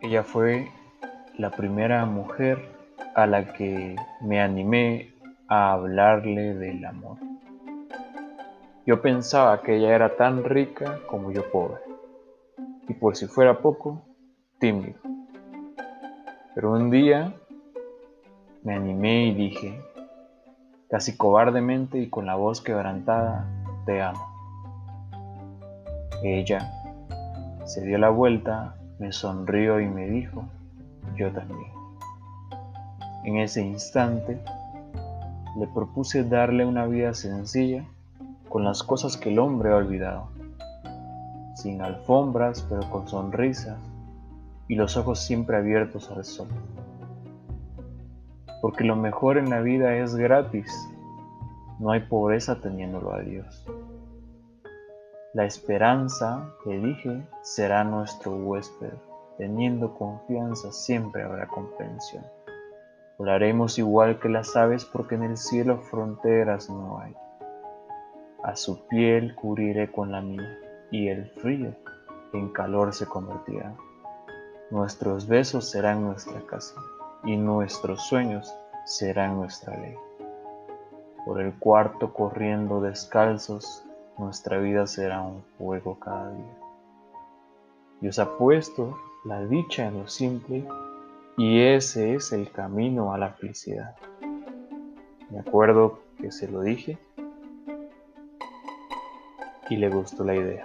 ella fue la primera mujer a la que me animé a hablarle del amor. Yo pensaba que ella era tan rica como yo pobre, y por si fuera poco, tímido. Pero un día me animé y dije, casi cobardemente y con la voz quebrantada, te amo. Ella se dio la vuelta, me sonrió y me dijo, yo también. En ese instante le propuse darle una vida sencilla con las cosas que el hombre ha olvidado, sin alfombras pero con sonrisas y los ojos siempre abiertos al sol. Porque lo mejor en la vida es gratis, no hay pobreza teniéndolo a Dios. La esperanza, le dije, será nuestro huésped, teniendo confianza siempre habrá comprensión. Volaremos igual que las aves porque en el cielo fronteras no hay. A su piel cubriré con la mía y el frío en calor se convertirá. Nuestros besos serán nuestra casa y nuestros sueños serán nuestra ley. Por el cuarto corriendo descalzos, nuestra vida será un fuego cada día. Dios ha puesto la dicha en lo simple y ese es el camino a la felicidad. Me acuerdo que se lo dije y le gustó la idea.